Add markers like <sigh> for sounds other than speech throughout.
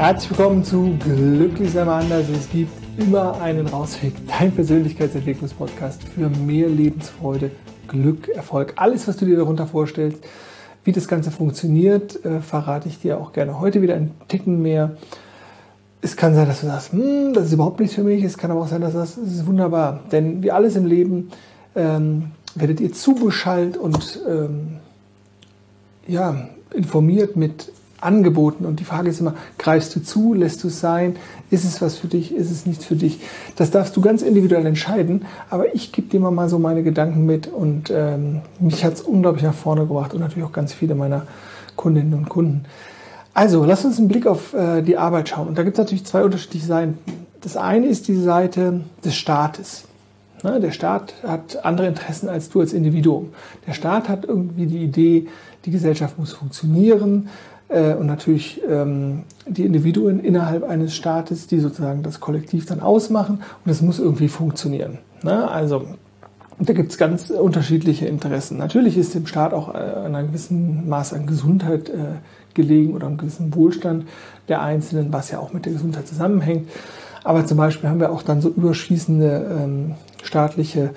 Herzlich willkommen zu Glücklich sein anders. Es gibt immer einen Rausweg. Dein Persönlichkeitsentwicklungspodcast für mehr Lebensfreude, Glück, Erfolg. Alles, was du dir darunter vorstellst. Wie das Ganze funktioniert, äh, verrate ich dir auch gerne heute wieder ein Ticken mehr. Es kann sein, dass du sagst, hm, das ist überhaupt nichts für mich. Es kann aber auch sein, dass du sagst, das ist wunderbar. Denn wie alles im Leben ähm, werdet ihr zugeschaltet und ähm, ja, informiert mit angeboten. Und die Frage ist immer, greifst du zu, lässt du es sein, ist es was für dich, ist es nichts für dich? Das darfst du ganz individuell entscheiden, aber ich gebe dir mal so meine Gedanken mit und ähm, mich hat es unglaublich nach vorne gebracht und natürlich auch ganz viele meiner Kundinnen und Kunden. Also, lass uns einen Blick auf äh, die Arbeit schauen. Und da gibt es natürlich zwei unterschiedliche Seiten. Das eine ist die Seite des Staates. Ne, der Staat hat andere Interessen als du als Individuum. Der Staat hat irgendwie die Idee, die Gesellschaft muss funktionieren, äh, und natürlich ähm, die Individuen innerhalb eines Staates, die sozusagen das Kollektiv dann ausmachen und es muss irgendwie funktionieren. Ne? Also da gibt es ganz unterschiedliche Interessen. Natürlich ist dem Staat auch äh, an einem gewissen Maß an Gesundheit äh, gelegen oder einem gewissen Wohlstand der Einzelnen, was ja auch mit der Gesundheit zusammenhängt. Aber zum Beispiel haben wir auch dann so überschießende ähm, staatliche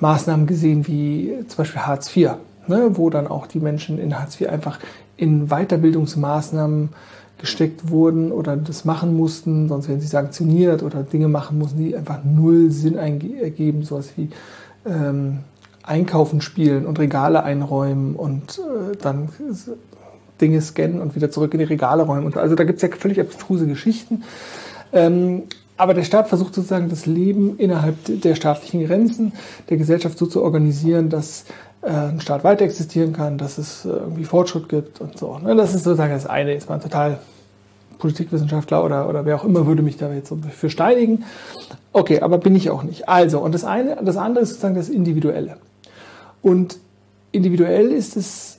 Maßnahmen gesehen wie zum Beispiel Hartz IV ne, wo dann auch die Menschen in Hartz IV einfach in Weiterbildungsmaßnahmen gesteckt wurden oder das machen mussten, sonst werden sie sanktioniert oder Dinge machen mussten, die einfach null Sinn ergeben, sowas wie ähm, Einkaufen spielen und Regale einräumen und äh, dann Dinge scannen und wieder zurück in die Regale räumen. Und also da gibt es ja völlig abstruse Geschichten. Ähm, aber der Staat versucht sozusagen das Leben innerhalb der staatlichen Grenzen der Gesellschaft so zu organisieren, dass ein Staat weiter existieren kann, dass es äh, irgendwie Fortschritt gibt und so. Ne? Das ist sozusagen das eine. Ist man total Politikwissenschaftler oder, oder wer auch immer würde mich da jetzt so für steinigen. Okay, aber bin ich auch nicht. Also, und das eine, das andere ist sozusagen das Individuelle. Und individuell ist es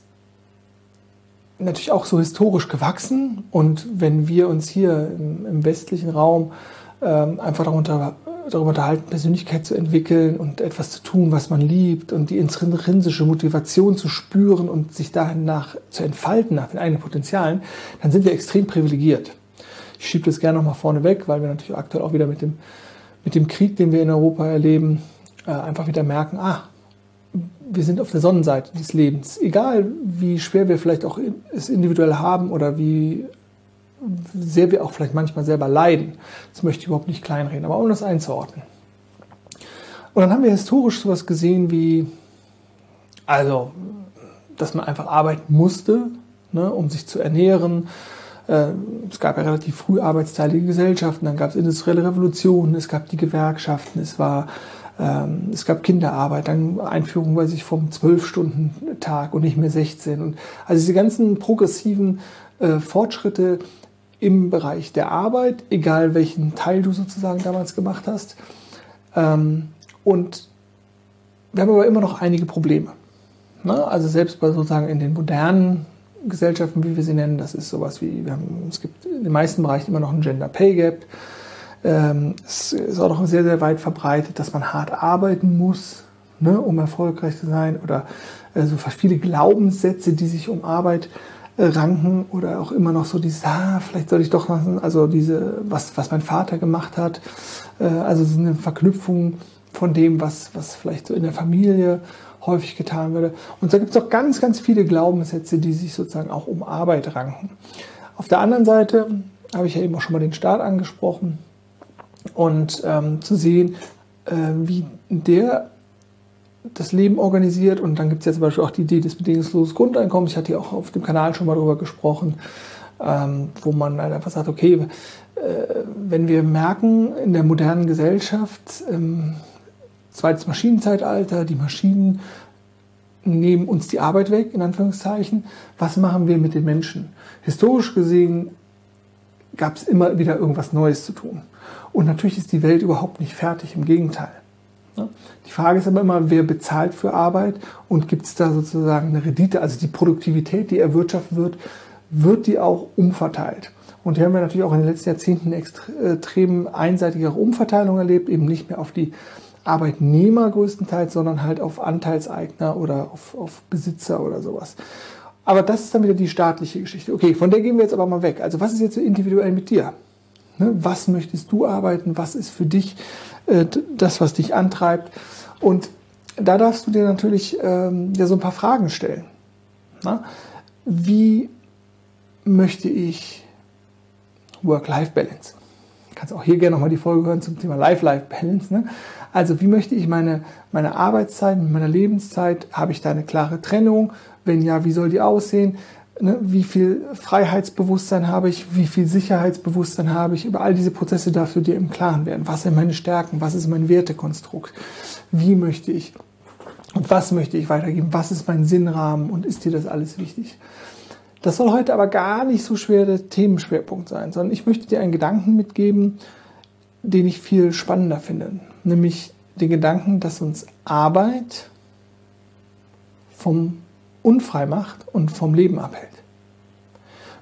natürlich auch so historisch gewachsen. Und wenn wir uns hier im, im westlichen Raum ähm, einfach darunter darüber unterhalten, Persönlichkeit zu entwickeln und etwas zu tun, was man liebt und die intrinsische Motivation zu spüren und sich dahin nach zu entfalten, nach den eigenen Potenzialen, dann sind wir extrem privilegiert. Ich schiebe das gerne nochmal vorne weg, weil wir natürlich aktuell auch wieder mit dem, mit dem Krieg, den wir in Europa erleben, äh, einfach wieder merken, ah, wir sind auf der Sonnenseite des Lebens. Egal, wie schwer wir vielleicht auch es individuell haben oder wie sehr wir auch vielleicht manchmal selber leiden. Das möchte ich überhaupt nicht kleinreden, aber um das einzuordnen. Und dann haben wir historisch sowas gesehen wie, also, dass man einfach arbeiten musste, ne, um sich zu ernähren. Äh, es gab ja relativ früh arbeitsteilige Gesellschaften, dann gab es industrielle Revolutionen, es gab die Gewerkschaften, es war ähm, es gab Kinderarbeit, dann Einführung, weiß ich, vom 12-Stunden-Tag und nicht mehr 16. Und also diese ganzen progressiven äh, Fortschritte im Bereich der Arbeit, egal welchen Teil du sozusagen damals gemacht hast. Ähm, und wir haben aber immer noch einige Probleme. Ne? Also selbst bei sozusagen in den modernen Gesellschaften, wie wir sie nennen, das ist sowas wie, haben, es gibt in den meisten Bereichen immer noch ein Gender Pay Gap. Ähm, es ist auch noch sehr, sehr weit verbreitet, dass man hart arbeiten muss, ne, um erfolgreich zu sein. Oder äh, so viele Glaubenssätze, die sich um Arbeit ranken oder auch immer noch so dieses, ah, vielleicht soll ich doch machen, also diese, was, was mein Vater gemacht hat, äh, also so eine Verknüpfung von dem, was, was vielleicht so in der Familie häufig getan würde. Und da gibt es auch ganz, ganz viele Glaubenssätze, die sich sozusagen auch um Arbeit ranken. Auf der anderen Seite habe ich ja eben auch schon mal den Staat angesprochen und ähm, zu sehen, äh, wie der das Leben organisiert. Und dann gibt es ja zum Beispiel auch die Idee des bedingungslosen Grundeinkommens. Ich hatte ja auch auf dem Kanal schon mal darüber gesprochen, ähm, wo man halt einfach sagt, okay, äh, wenn wir merken in der modernen Gesellschaft, ähm, zweites Maschinenzeitalter, die Maschinen nehmen uns die Arbeit weg, in Anführungszeichen, was machen wir mit den Menschen? Historisch gesehen gab es immer wieder irgendwas Neues zu tun. Und natürlich ist die Welt überhaupt nicht fertig, im Gegenteil. Die Frage ist aber immer, wer bezahlt für Arbeit und gibt es da sozusagen eine Rendite, also die Produktivität, die erwirtschaftet wird, wird die auch umverteilt. Und hier haben wir natürlich auch in den letzten Jahrzehnten extrem einseitigere Umverteilung erlebt, eben nicht mehr auf die Arbeitnehmer größtenteils, sondern halt auf Anteilseigner oder auf, auf Besitzer oder sowas. Aber das ist dann wieder die staatliche Geschichte. Okay, von der gehen wir jetzt aber mal weg. Also was ist jetzt so individuell mit dir? Ne? Was möchtest du arbeiten? Was ist für dich äh, das, was dich antreibt? Und da darfst du dir natürlich ähm, ja so ein paar Fragen stellen. Na? Wie möchte ich Work-Life-Balance? Kannst auch hier gerne nochmal die Folge hören zum Thema Life-Life-Balance. Ne? Also wie möchte ich meine, meine Arbeitszeit meiner Lebenszeit? Habe ich da eine klare Trennung? Wenn ja, wie soll die aussehen? Ne? Wie viel Freiheitsbewusstsein habe ich? Wie viel Sicherheitsbewusstsein habe ich? Über all diese Prozesse darfst du dir im Klaren werden. Was sind meine Stärken? Was ist mein Wertekonstrukt? Wie möchte ich und was möchte ich weitergeben? Was ist mein Sinnrahmen? Und ist dir das alles wichtig? Das soll heute aber gar nicht so schwer der Themenschwerpunkt sein, sondern ich möchte dir einen Gedanken mitgeben, den ich viel spannender finde. Nämlich den Gedanken, dass uns Arbeit vom unfrei macht und vom Leben abhält.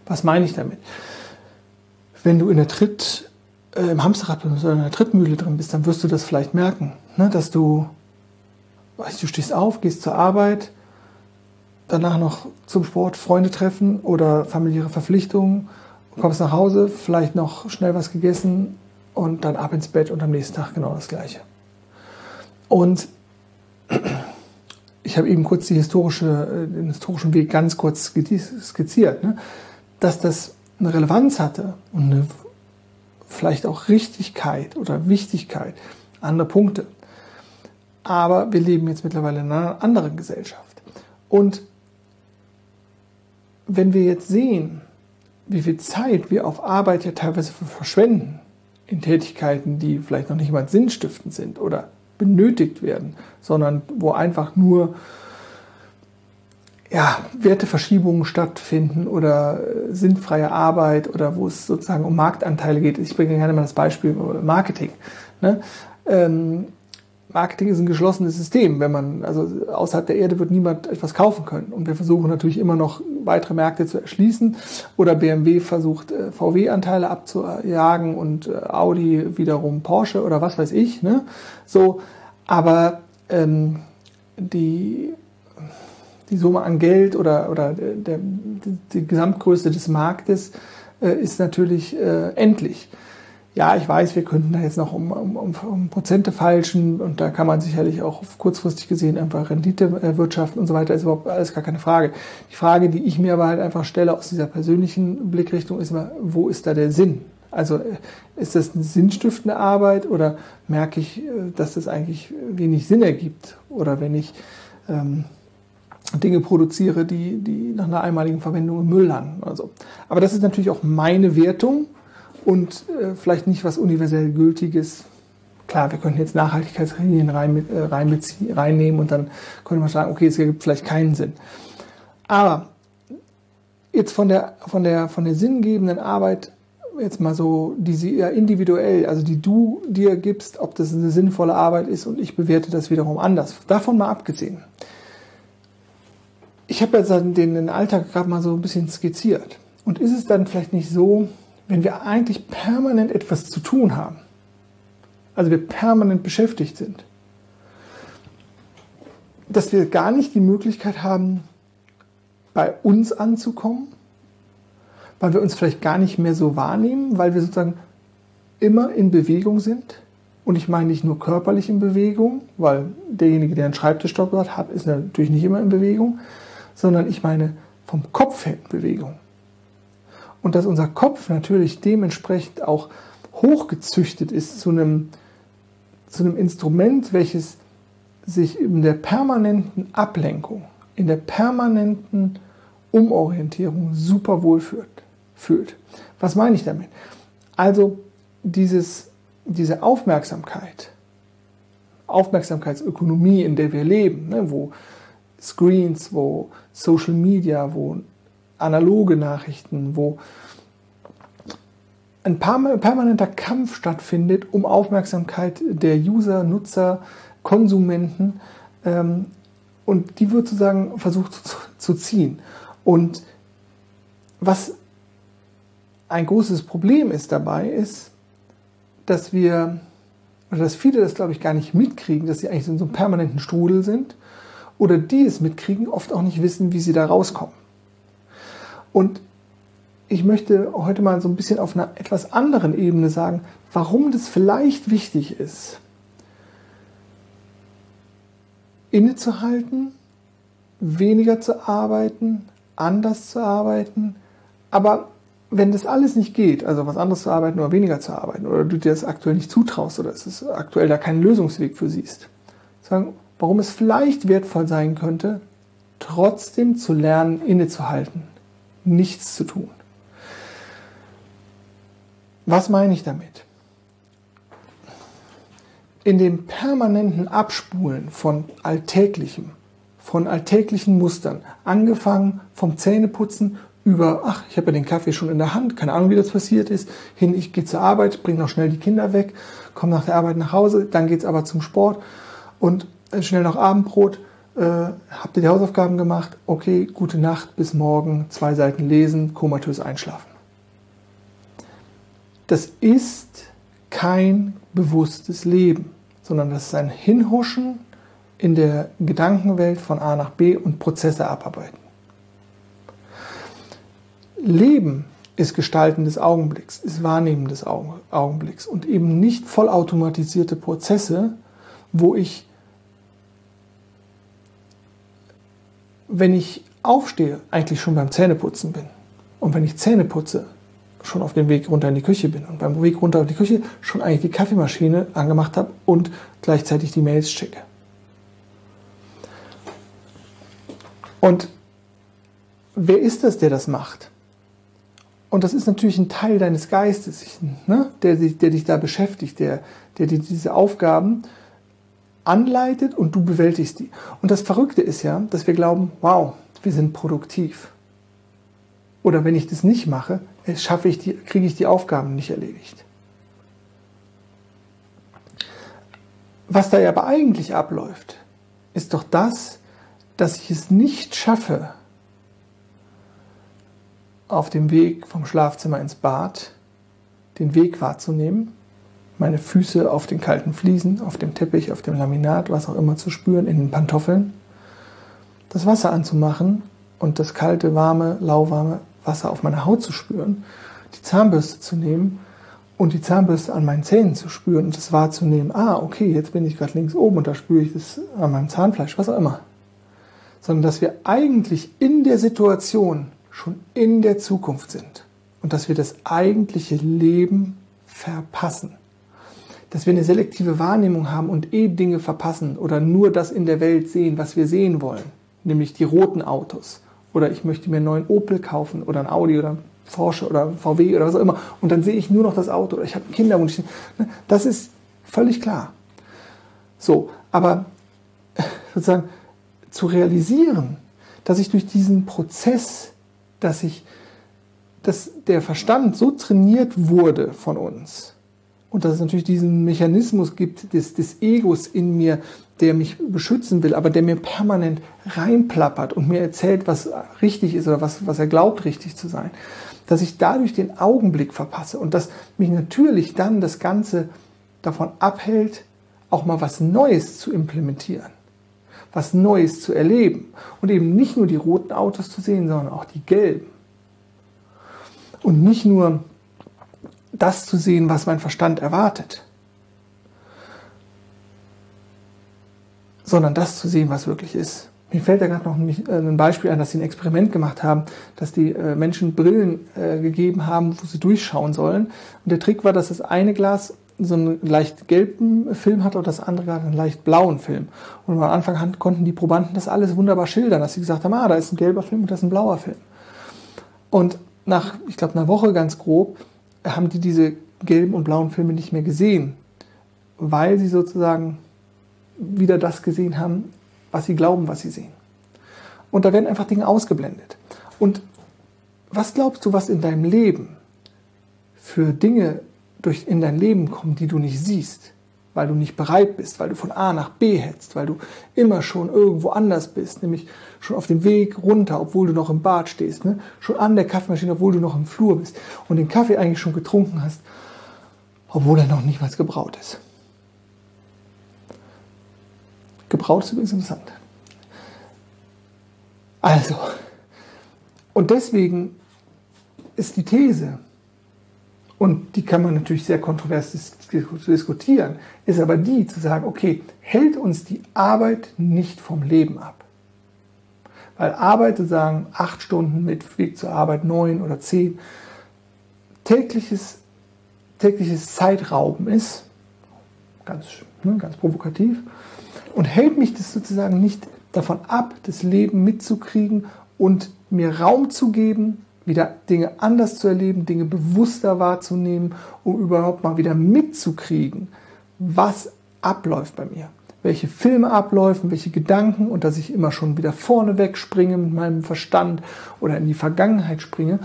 Was meine ich damit? Wenn du in der Tritt, äh, im Hamsterrad oder in der Trittmühle drin bist, dann wirst du das vielleicht merken, ne? dass du, weißt, du stehst auf, gehst zur Arbeit, danach noch zum Sport, Freunde treffen oder familiäre Verpflichtungen, kommst nach Hause, vielleicht noch schnell was gegessen und dann ab ins Bett und am nächsten Tag genau das Gleiche. Und ich habe eben kurz die historische, äh, den historischen Weg ganz kurz skizziert, ne? dass das eine Relevanz hatte und eine vielleicht auch Richtigkeit oder Wichtigkeit, andere Punkte. Aber wir leben jetzt mittlerweile in einer anderen Gesellschaft. Und wenn wir jetzt sehen, wie viel Zeit wir auf Arbeit ja teilweise verschwenden, in Tätigkeiten, die vielleicht noch nicht mal sinnstiftend sind oder benötigt werden, sondern wo einfach nur ja, Werteverschiebungen stattfinden oder äh, sinnfreie Arbeit oder wo es sozusagen um Marktanteile geht. Ich bringe gerne mal das Beispiel Marketing. Ne? Ähm, Marketing ist ein geschlossenes System. Wenn man, also außerhalb der Erde wird niemand etwas kaufen können. Und wir versuchen natürlich immer noch weitere Märkte zu erschließen. Oder BMW versucht äh, VW-Anteile abzujagen und äh, Audi wiederum Porsche oder was weiß ich. Ne? So, aber ähm, die die Summe an Geld oder, oder der, die Gesamtgröße des Marktes äh, ist natürlich äh, endlich ja, ich weiß, wir könnten da jetzt noch um, um, um, Prozente falschen und da kann man sicherlich auch kurzfristig gesehen einfach Rendite erwirtschaften und so weiter, ist überhaupt alles gar keine Frage. Die Frage, die ich mir aber halt einfach stelle aus dieser persönlichen Blickrichtung, ist immer, wo ist da der Sinn? Also äh, ist das eine sinnstiftende Arbeit oder merke ich, äh, dass das eigentlich wenig Sinn ergibt? Oder wenn ich ähm, Dinge produziere, die, die nach einer einmaligen Verwendung im Müll landen oder so. Aber das ist natürlich auch meine Wertung und äh, vielleicht nicht was universell Gültiges. Klar, wir könnten jetzt Nachhaltigkeitsrichtlinien rein, äh, reinbeziehen, reinnehmen und dann könnte man sagen, okay, es gibt vielleicht keinen Sinn. Aber jetzt von der, von der, von der sinngebenden Arbeit jetzt mal so, die sie ja individuell, also die du dir gibst, ob das eine sinnvolle Arbeit ist und ich bewerte das wiederum anders. Davon mal abgesehen. Ich habe jetzt den, den Alltag gerade mal so ein bisschen skizziert. Und ist es dann vielleicht nicht so, wenn wir eigentlich permanent etwas zu tun haben, also wir permanent beschäftigt sind, dass wir gar nicht die Möglichkeit haben, bei uns anzukommen, weil wir uns vielleicht gar nicht mehr so wahrnehmen, weil wir sozusagen immer in Bewegung sind. Und ich meine nicht nur körperlich in Bewegung, weil derjenige, der einen Schreibtischjob hat, ist natürlich nicht immer in Bewegung, sondern ich meine vom Kopf her in Bewegung und dass unser Kopf natürlich dementsprechend auch hochgezüchtet ist zu einem, zu einem Instrument, welches sich in der permanenten Ablenkung, in der permanenten Umorientierung super wohl fühlt. fühlt. Was meine ich damit? Also dieses, diese Aufmerksamkeit, Aufmerksamkeitsökonomie, in der wir leben, ne, wo Screens, wo Social Media, wo analoge Nachrichten, wo ein permanenter Kampf stattfindet um Aufmerksamkeit der User, Nutzer, Konsumenten ähm, und die wird sozusagen versucht zu, zu ziehen. Und was ein großes Problem ist dabei, ist, dass wir, oder dass viele das glaube ich gar nicht mitkriegen, dass sie eigentlich in so einem permanenten Strudel sind oder die es mitkriegen, oft auch nicht wissen, wie sie da rauskommen. Und ich möchte heute mal so ein bisschen auf einer etwas anderen Ebene sagen, warum das vielleicht wichtig ist, innezuhalten, weniger zu arbeiten, anders zu arbeiten. Aber wenn das alles nicht geht, also was anderes zu arbeiten oder weniger zu arbeiten, oder du dir das aktuell nicht zutraust oder es ist aktuell da keinen Lösungsweg für siehst, sagen, warum es vielleicht wertvoll sein könnte, trotzdem zu lernen, innezuhalten, nichts zu tun. Was meine ich damit? In dem permanenten Abspulen von Alltäglichem, von alltäglichen Mustern, angefangen vom Zähneputzen über, ach, ich habe ja den Kaffee schon in der Hand, keine Ahnung, wie das passiert ist, hin, ich gehe zur Arbeit, bringe noch schnell die Kinder weg, komme nach der Arbeit nach Hause, dann geht es aber zum Sport und schnell noch Abendbrot, äh, habt ihr die Hausaufgaben gemacht, okay, gute Nacht, bis morgen, zwei Seiten lesen, komatös einschlafen. Das ist kein bewusstes Leben, sondern das ist ein Hinhuschen in der Gedankenwelt von A nach B und Prozesse abarbeiten. Leben ist Gestalten des Augenblicks, ist Wahrnehmen des Augenblicks und eben nicht vollautomatisierte Prozesse, wo ich, wenn ich aufstehe, eigentlich schon beim Zähneputzen bin. Und wenn ich Zähne putze, schon auf dem Weg runter in die Küche bin und beim Weg runter in die Küche schon eigentlich die Kaffeemaschine angemacht habe und gleichzeitig die Mails schicke. Und wer ist das, der das macht? Und das ist natürlich ein Teil deines Geistes, ne, der, der dich da beschäftigt, der, der dir diese Aufgaben anleitet und du bewältigst die. Und das Verrückte ist ja, dass wir glauben, wow, wir sind produktiv. Oder wenn ich das nicht mache, schaffe ich die, kriege ich die Aufgaben nicht erledigt. Was da aber eigentlich abläuft, ist doch das, dass ich es nicht schaffe, auf dem Weg vom Schlafzimmer ins Bad den Weg wahrzunehmen, meine Füße auf den kalten Fliesen, auf dem Teppich, auf dem Laminat, was auch immer zu spüren, in den Pantoffeln, das Wasser anzumachen und das kalte, warme, lauwarme Wasser auf meiner Haut zu spüren, die Zahnbürste zu nehmen und die Zahnbürste an meinen Zähnen zu spüren und das wahrzunehmen, ah, okay, jetzt bin ich gerade links oben und da spüre ich das an meinem Zahnfleisch, was auch immer. Sondern dass wir eigentlich in der Situation schon in der Zukunft sind und dass wir das eigentliche Leben verpassen. Dass wir eine selektive Wahrnehmung haben und eh Dinge verpassen oder nur das in der Welt sehen, was wir sehen wollen, nämlich die roten Autos oder ich möchte mir einen neuen Opel kaufen oder ein Audi oder ein Porsche oder VW oder was auch immer und dann sehe ich nur noch das Auto oder ich habe Kinder und ich, ne, das ist völlig klar. So, aber <laughs> sozusagen zu realisieren, dass ich durch diesen Prozess, dass ich, dass der Verstand so trainiert wurde von uns, und dass es natürlich diesen Mechanismus gibt des, des Egos in mir, der mich beschützen will, aber der mir permanent reinplappert und mir erzählt, was richtig ist oder was, was er glaubt, richtig zu sein, dass ich dadurch den Augenblick verpasse und dass mich natürlich dann das Ganze davon abhält, auch mal was Neues zu implementieren, was Neues zu erleben und eben nicht nur die roten Autos zu sehen, sondern auch die gelben. Und nicht nur das zu sehen, was mein Verstand erwartet, sondern das zu sehen, was wirklich ist. Mir fällt da gerade noch äh, ein Beispiel ein, dass sie ein Experiment gemacht haben, dass die äh, Menschen Brillen äh, gegeben haben, wo sie durchschauen sollen. Und der Trick war, dass das eine Glas so einen leicht gelben Film hat und das andere Glas einen leicht blauen Film. Und am Anfang konnten die Probanden das alles wunderbar schildern, dass sie gesagt haben, ah, da ist ein gelber Film und da ist ein blauer Film. Und nach, ich glaube, einer Woche ganz grob, haben die diese gelben und blauen Filme nicht mehr gesehen, weil sie sozusagen wieder das gesehen haben, was sie glauben, was sie sehen. Und da werden einfach Dinge ausgeblendet. Und was glaubst du, was in deinem Leben für Dinge durch in dein Leben kommen, die du nicht siehst? Weil du nicht bereit bist, weil du von A nach B hetzt, weil du immer schon irgendwo anders bist, nämlich schon auf dem Weg runter, obwohl du noch im Bad stehst, ne? schon an der Kaffeemaschine, obwohl du noch im Flur bist und den Kaffee eigentlich schon getrunken hast, obwohl er noch nicht mal gebraut ist. Gebraut ist übrigens interessant. Also, und deswegen ist die These, und die kann man natürlich sehr kontrovers diskutieren, ist aber die zu sagen, okay, hält uns die Arbeit nicht vom Leben ab? Weil Arbeit, zu sagen, acht Stunden mit Weg zur Arbeit, neun oder zehn, tägliches, tägliches Zeitrauben ist, ganz, ne, ganz provokativ, und hält mich das sozusagen nicht davon ab, das Leben mitzukriegen und mir Raum zu geben, wieder Dinge anders zu erleben, Dinge bewusster wahrzunehmen, um überhaupt mal wieder mitzukriegen, was abläuft bei mir. Welche Filme abläufen, welche Gedanken und dass ich immer schon wieder vorne wegspringe mit meinem Verstand oder in die Vergangenheit springe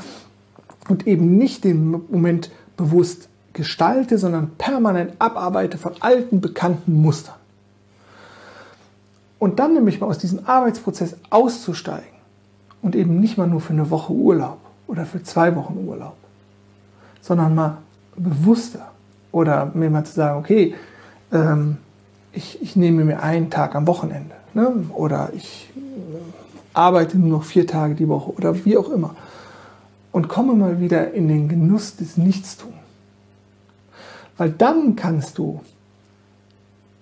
und eben nicht den Moment bewusst gestalte, sondern permanent abarbeite von alten, bekannten Mustern. Und dann nämlich mal aus diesem Arbeitsprozess auszusteigen und eben nicht mal nur für eine Woche Urlaub oder für zwei Wochen Urlaub, sondern mal bewusster oder mir mal zu sagen, okay, ähm, ich, ich nehme mir einen Tag am Wochenende ne? oder ich äh, arbeite nur noch vier Tage die Woche oder wie auch immer und komme mal wieder in den Genuss des Nichtstun. Weil dann kannst du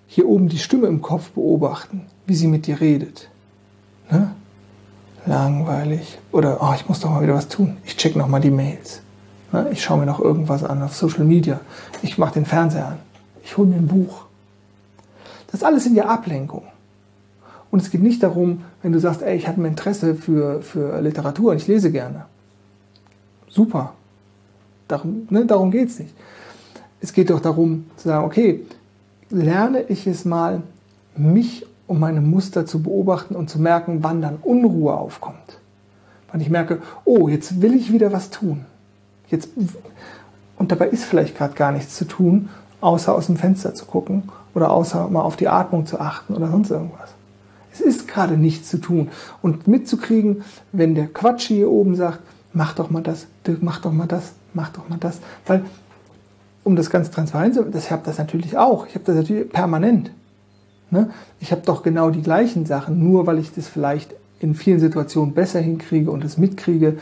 hier oben die Stimme im Kopf beobachten, wie sie mit dir redet. Ne? Langweilig. Oder, oh, ich muss doch mal wieder was tun. Ich check noch mal die Mails. Ne? Ich schaue mir noch irgendwas an auf Social Media. Ich mache den Fernseher an. Ich hole mir ein Buch. Das alles sind ja Ablenkungen. Und es geht nicht darum, wenn du sagst, ey, ich habe ein Interesse für, für Literatur und ich lese gerne. Super. Darum, ne, darum geht es nicht. Es geht doch darum zu sagen, okay, lerne ich es mal, mich um meine Muster zu beobachten und zu merken, wann dann Unruhe aufkommt. Wann ich merke, oh, jetzt will ich wieder was tun. Jetzt, und dabei ist vielleicht gerade gar nichts zu tun, außer aus dem Fenster zu gucken oder außer mal auf die Atmung zu achten oder sonst irgendwas. Es ist gerade nichts zu tun. Und mitzukriegen, wenn der Quatsch hier oben sagt, mach doch mal das, mach doch mal das, mach doch mal das. Weil, um das ganz transparent zu ich habe das natürlich auch. Ich habe das natürlich permanent. Ne? Ich habe doch genau die gleichen Sachen, nur weil ich das vielleicht in vielen Situationen besser hinkriege und es mitkriege,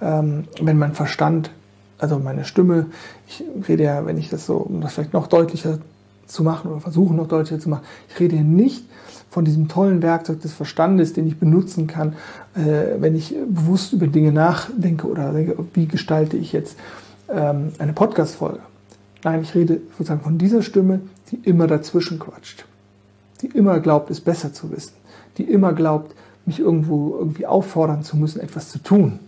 ähm, wenn mein Verstand, also meine Stimme, ich rede ja, wenn ich das so, um das vielleicht noch deutlicher zu machen oder versuche noch deutlicher zu machen, ich rede nicht von diesem tollen Werkzeug des Verstandes, den ich benutzen kann, äh, wenn ich bewusst über Dinge nachdenke oder denke, wie gestalte ich jetzt ähm, eine Podcast-Folge. Nein, ich rede sozusagen von dieser Stimme, die immer dazwischen quatscht die immer glaubt, es besser zu wissen, die immer glaubt, mich irgendwo irgendwie auffordern zu müssen, etwas zu tun.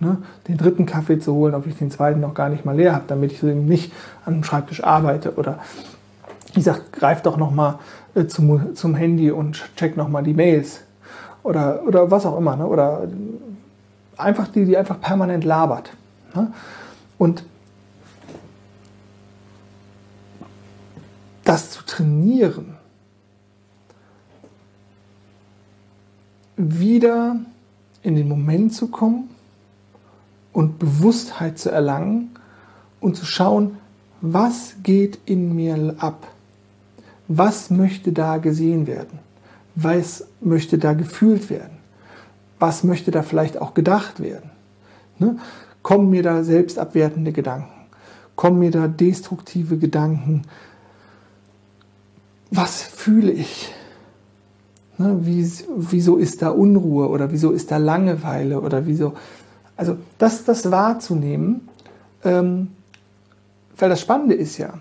Ne? Den dritten Kaffee zu holen, ob ich den zweiten noch gar nicht mal leer habe, damit ich eben nicht an dem Schreibtisch arbeite oder wie gesagt, greif doch nochmal äh, zum, zum Handy und check nochmal die Mails oder, oder was auch immer. Ne? Oder einfach die, die einfach permanent labert. Ne? Und das zu trainieren, wieder in den Moment zu kommen und Bewusstheit zu erlangen und zu schauen, was geht in mir ab? Was möchte da gesehen werden? Was möchte da gefühlt werden? Was möchte da vielleicht auch gedacht werden? Ne? Kommen mir da selbstabwertende Gedanken? Kommen mir da destruktive Gedanken? Was fühle ich? Ne, wie, wieso ist da Unruhe oder wieso ist da Langeweile oder wieso. Also das, das wahrzunehmen, ähm, weil das Spannende ist ja,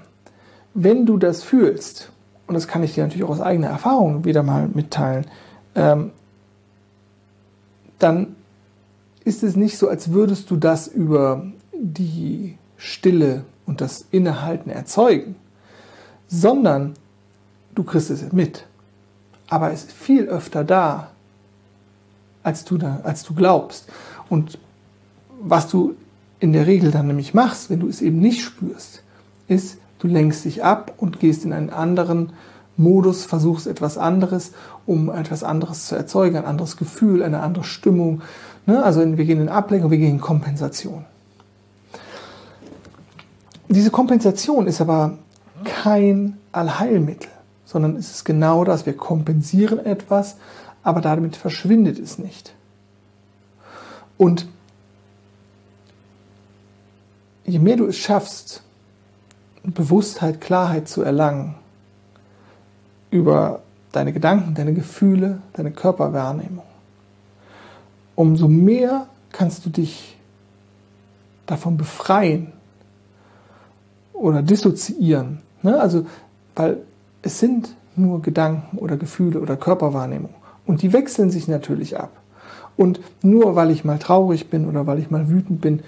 wenn du das fühlst, und das kann ich dir natürlich auch aus eigener Erfahrung wieder mal mitteilen, ähm, dann ist es nicht so, als würdest du das über die Stille und das Innehalten erzeugen, sondern du kriegst es mit aber es ist viel öfter da, als du, da, als du glaubst. Und was du in der Regel dann nämlich machst, wenn du es eben nicht spürst, ist, du lenkst dich ab und gehst in einen anderen Modus, versuchst etwas anderes, um etwas anderes zu erzeugen, ein anderes Gefühl, eine andere Stimmung. Ne? Also wir gehen in Ablenkung, wir gehen in Kompensation. Diese Kompensation ist aber kein Allheilmittel sondern es ist genau das. Wir kompensieren etwas, aber damit verschwindet es nicht. Und je mehr du es schaffst, Bewusstheit, Klarheit zu erlangen über deine Gedanken, deine Gefühle, deine Körperwahrnehmung, umso mehr kannst du dich davon befreien oder dissoziieren. Ne? Also, weil es sind nur Gedanken oder Gefühle oder Körperwahrnehmung. Und die wechseln sich natürlich ab. Und nur weil ich mal traurig bin oder weil ich mal wütend bin,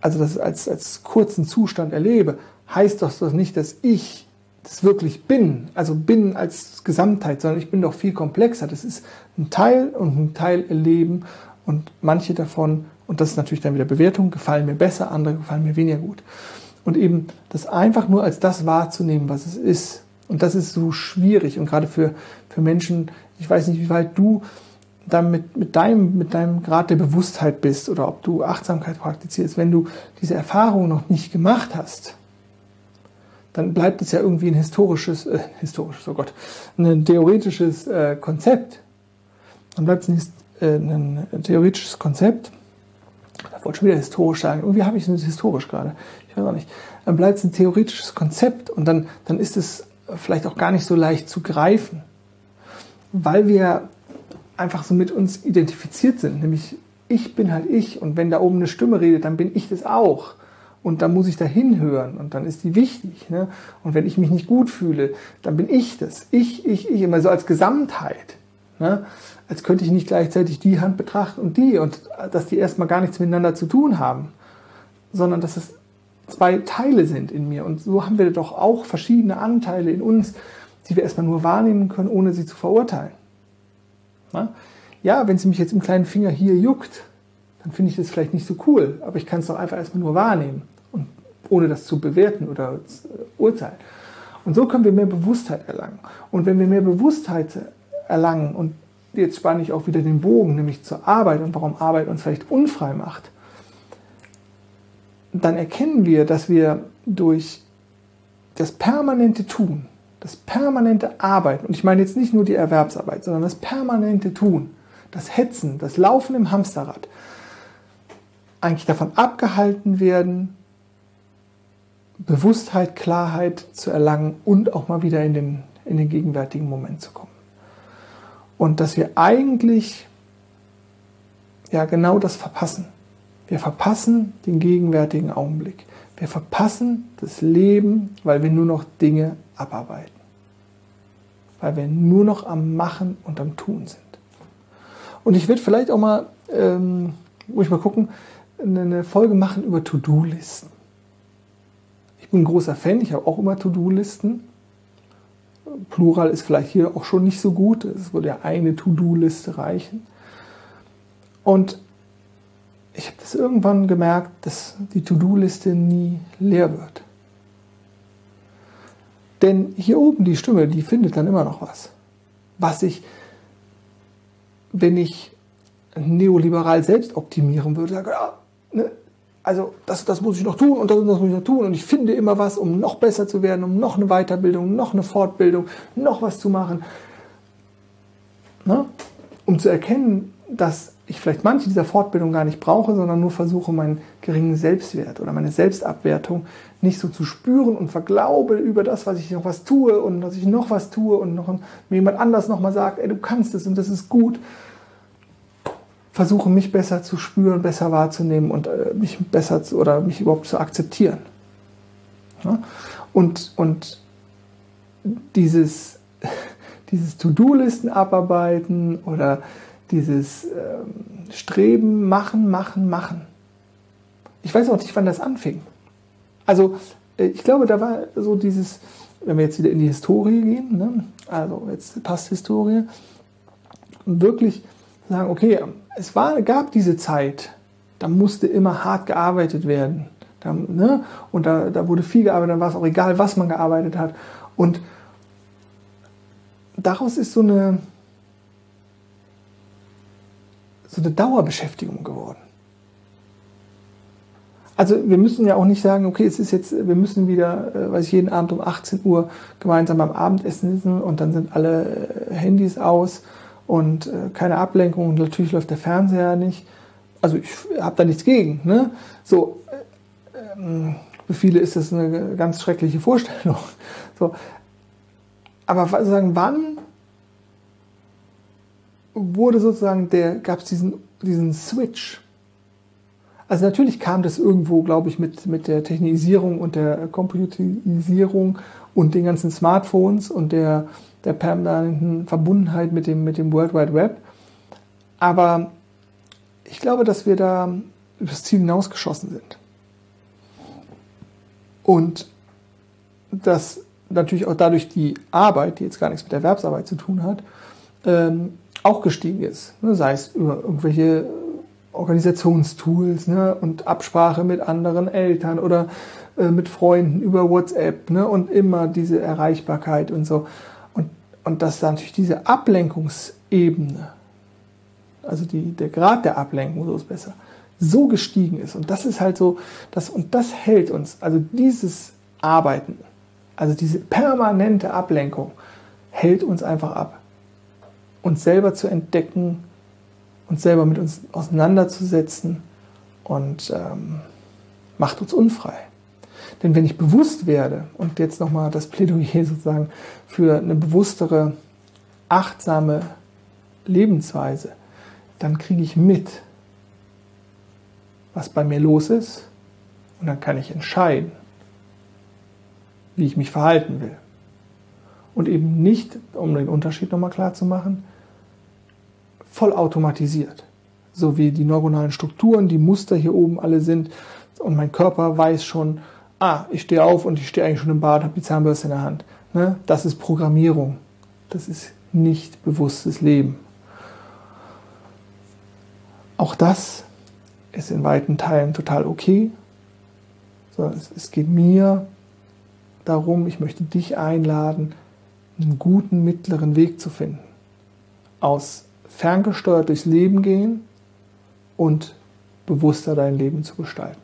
also das als, als kurzen Zustand erlebe, heißt doch das nicht, dass ich das wirklich bin, also bin als Gesamtheit, sondern ich bin doch viel komplexer. Das ist ein Teil und ein Teil erleben und manche davon, und das ist natürlich dann wieder Bewertung, gefallen mir besser, andere gefallen mir weniger gut. Und eben das einfach nur als das wahrzunehmen, was es ist. Und das ist so schwierig und gerade für, für Menschen, ich weiß nicht, wie weit du dann mit, mit, deinem, mit deinem Grad der Bewusstheit bist oder ob du Achtsamkeit praktizierst, wenn du diese Erfahrung noch nicht gemacht hast, dann bleibt es ja irgendwie ein historisches, äh, historisches, oh Gott, ein theoretisches äh, Konzept. Dann bleibt es ein, äh, ein theoretisches Konzept. Da wollte schon wieder historisch sagen. Irgendwie habe ich es historisch gerade. Ich weiß auch nicht. Dann bleibt es ein theoretisches Konzept und dann, dann ist es vielleicht auch gar nicht so leicht zu greifen, weil wir einfach so mit uns identifiziert sind. Nämlich, ich bin halt ich und wenn da oben eine Stimme redet, dann bin ich das auch. Und dann muss ich da hinhören und dann ist die wichtig. Ne? Und wenn ich mich nicht gut fühle, dann bin ich das. Ich, ich, ich, immer so als Gesamtheit. Ne? Als könnte ich nicht gleichzeitig die Hand betrachten und die und dass die erstmal gar nichts miteinander zu tun haben, sondern dass es zwei Teile sind in mir. Und so haben wir doch auch verschiedene Anteile in uns, die wir erstmal nur wahrnehmen können, ohne sie zu verurteilen. Ja, wenn sie mich jetzt im kleinen Finger hier juckt, dann finde ich das vielleicht nicht so cool, aber ich kann es doch einfach erstmal nur wahrnehmen und ohne das zu bewerten oder zu urteilen. Und so können wir mehr Bewusstheit erlangen. Und wenn wir mehr Bewusstheit erlangen, und jetzt spanne ich auch wieder den Bogen, nämlich zur Arbeit und warum Arbeit uns vielleicht unfrei macht, dann erkennen wir, dass wir durch das permanente Tun, das permanente Arbeiten, und ich meine jetzt nicht nur die Erwerbsarbeit, sondern das permanente Tun, das Hetzen, das Laufen im Hamsterrad, eigentlich davon abgehalten werden, Bewusstheit, Klarheit zu erlangen und auch mal wieder in den, in den gegenwärtigen Moment zu kommen. Und dass wir eigentlich ja genau das verpassen. Wir verpassen den gegenwärtigen Augenblick. Wir verpassen das Leben, weil wir nur noch Dinge abarbeiten. Weil wir nur noch am Machen und am Tun sind. Und ich würde vielleicht auch mal, ähm, muss ich mal gucken, eine Folge machen über To-Do-Listen. Ich bin ein großer Fan, ich habe auch immer To-Do-Listen. Plural ist vielleicht hier auch schon nicht so gut. Es würde ja eine To-Do-Liste reichen. Und ich habe das irgendwann gemerkt, dass die To-Do-Liste nie leer wird. Denn hier oben die Stimme, die findet dann immer noch was. Was ich, wenn ich neoliberal selbst optimieren würde, sage, ah, ne, also das, das muss ich noch tun und das, das muss ich noch tun und ich finde immer was, um noch besser zu werden, um noch eine Weiterbildung, noch eine Fortbildung, noch was zu machen. Ne? Um zu erkennen, dass ich vielleicht manche dieser Fortbildung gar nicht brauche, sondern nur versuche, meinen geringen Selbstwert oder meine Selbstabwertung nicht so zu spüren und verglaube über das, was ich noch was tue und dass ich noch was tue und noch mir jemand anders nochmal sagt, ey, du kannst es und das ist gut. Versuche mich besser zu spüren, besser wahrzunehmen und äh, mich besser zu, oder mich überhaupt zu akzeptieren. Ja? Und, und dieses, <laughs> dieses To-Do-Listen abarbeiten oder dieses ähm, Streben, machen, machen, machen. Ich weiß auch nicht, wann das anfing. Also äh, ich glaube, da war so dieses, wenn wir jetzt wieder in die Historie gehen, ne? also jetzt passt Historie, wirklich sagen, okay, es war, gab diese Zeit, da musste immer hart gearbeitet werden. Da, ne? Und da, da wurde viel gearbeitet, dann war es auch egal, was man gearbeitet hat. Und daraus ist so eine, so eine Dauerbeschäftigung geworden. Also wir müssen ja auch nicht sagen, okay, es ist jetzt, wir müssen wieder, äh, weiß ich, jeden Abend um 18 Uhr gemeinsam beim Abendessen sitzen und dann sind alle äh, Handys aus und äh, keine Ablenkung und natürlich läuft der Fernseher nicht. also ich habe da nichts gegen. Ne? So, ähm, für viele ist das eine ganz schreckliche Vorstellung. <laughs> So. Aber sozusagen, wann wurde sozusagen der, gab es diesen, diesen Switch? Also natürlich kam das irgendwo, glaube ich, mit, mit der Technisierung und der Computerisierung und den ganzen Smartphones und der, der permanenten Verbundenheit mit dem, mit dem World Wide Web. Aber ich glaube, dass wir da übers Ziel hinausgeschossen sind. Und dass natürlich auch dadurch die Arbeit, die jetzt gar nichts mit Erwerbsarbeit zu tun hat, ähm, auch gestiegen ist. Ne? Sei es über irgendwelche Organisationstools ne? und Absprache mit anderen Eltern oder äh, mit Freunden über WhatsApp ne? und immer diese Erreichbarkeit und so. Und, und dass da natürlich diese Ablenkungsebene, also die, der Grad der Ablenkung, so ist besser, so gestiegen ist. Und das ist halt so, das, und das hält uns, also dieses Arbeiten, also diese permanente Ablenkung, hält uns einfach ab. Uns selber zu entdecken, uns selber mit uns auseinanderzusetzen und ähm, macht uns unfrei. Denn wenn ich bewusst werde, und jetzt nochmal das Plädoyer sozusagen für eine bewusstere, achtsame Lebensweise, dann kriege ich mit, was bei mir los ist und dann kann ich entscheiden, wie ich mich verhalten will. Und eben nicht, um den Unterschied nochmal klar zu machen, voll automatisiert. So wie die neuronalen Strukturen, die Muster hier oben alle sind und mein Körper weiß schon, ah, ich stehe auf und ich stehe eigentlich schon im Bad, habe die Zahnbürste in der Hand. Ne? Das ist Programmierung. Das ist nicht bewusstes Leben. Auch das ist in weiten Teilen total okay. Es geht mir darum, ich möchte dich einladen, einen guten mittleren Weg zu finden. Aus ferngesteuert durchs Leben gehen und bewusster dein Leben zu gestalten.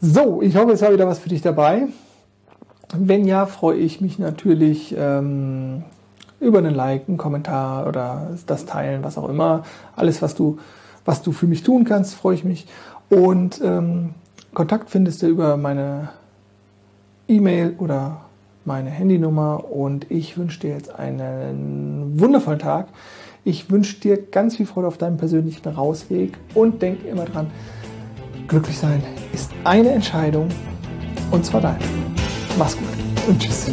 So, ich hoffe, es war wieder was für dich dabei. Wenn ja, freue ich mich natürlich ähm, über einen Like, einen Kommentar oder das Teilen, was auch immer. Alles, was du, was du für mich tun kannst, freue ich mich. Und ähm, Kontakt findest du über meine E-Mail oder meine Handynummer. Und ich wünsche dir jetzt einen wundervollen Tag. Ich wünsche dir ganz viel Freude auf deinem persönlichen Rausweg und denk immer dran, glücklich sein ist eine Entscheidung und zwar deine. Mach's gut und tschüss.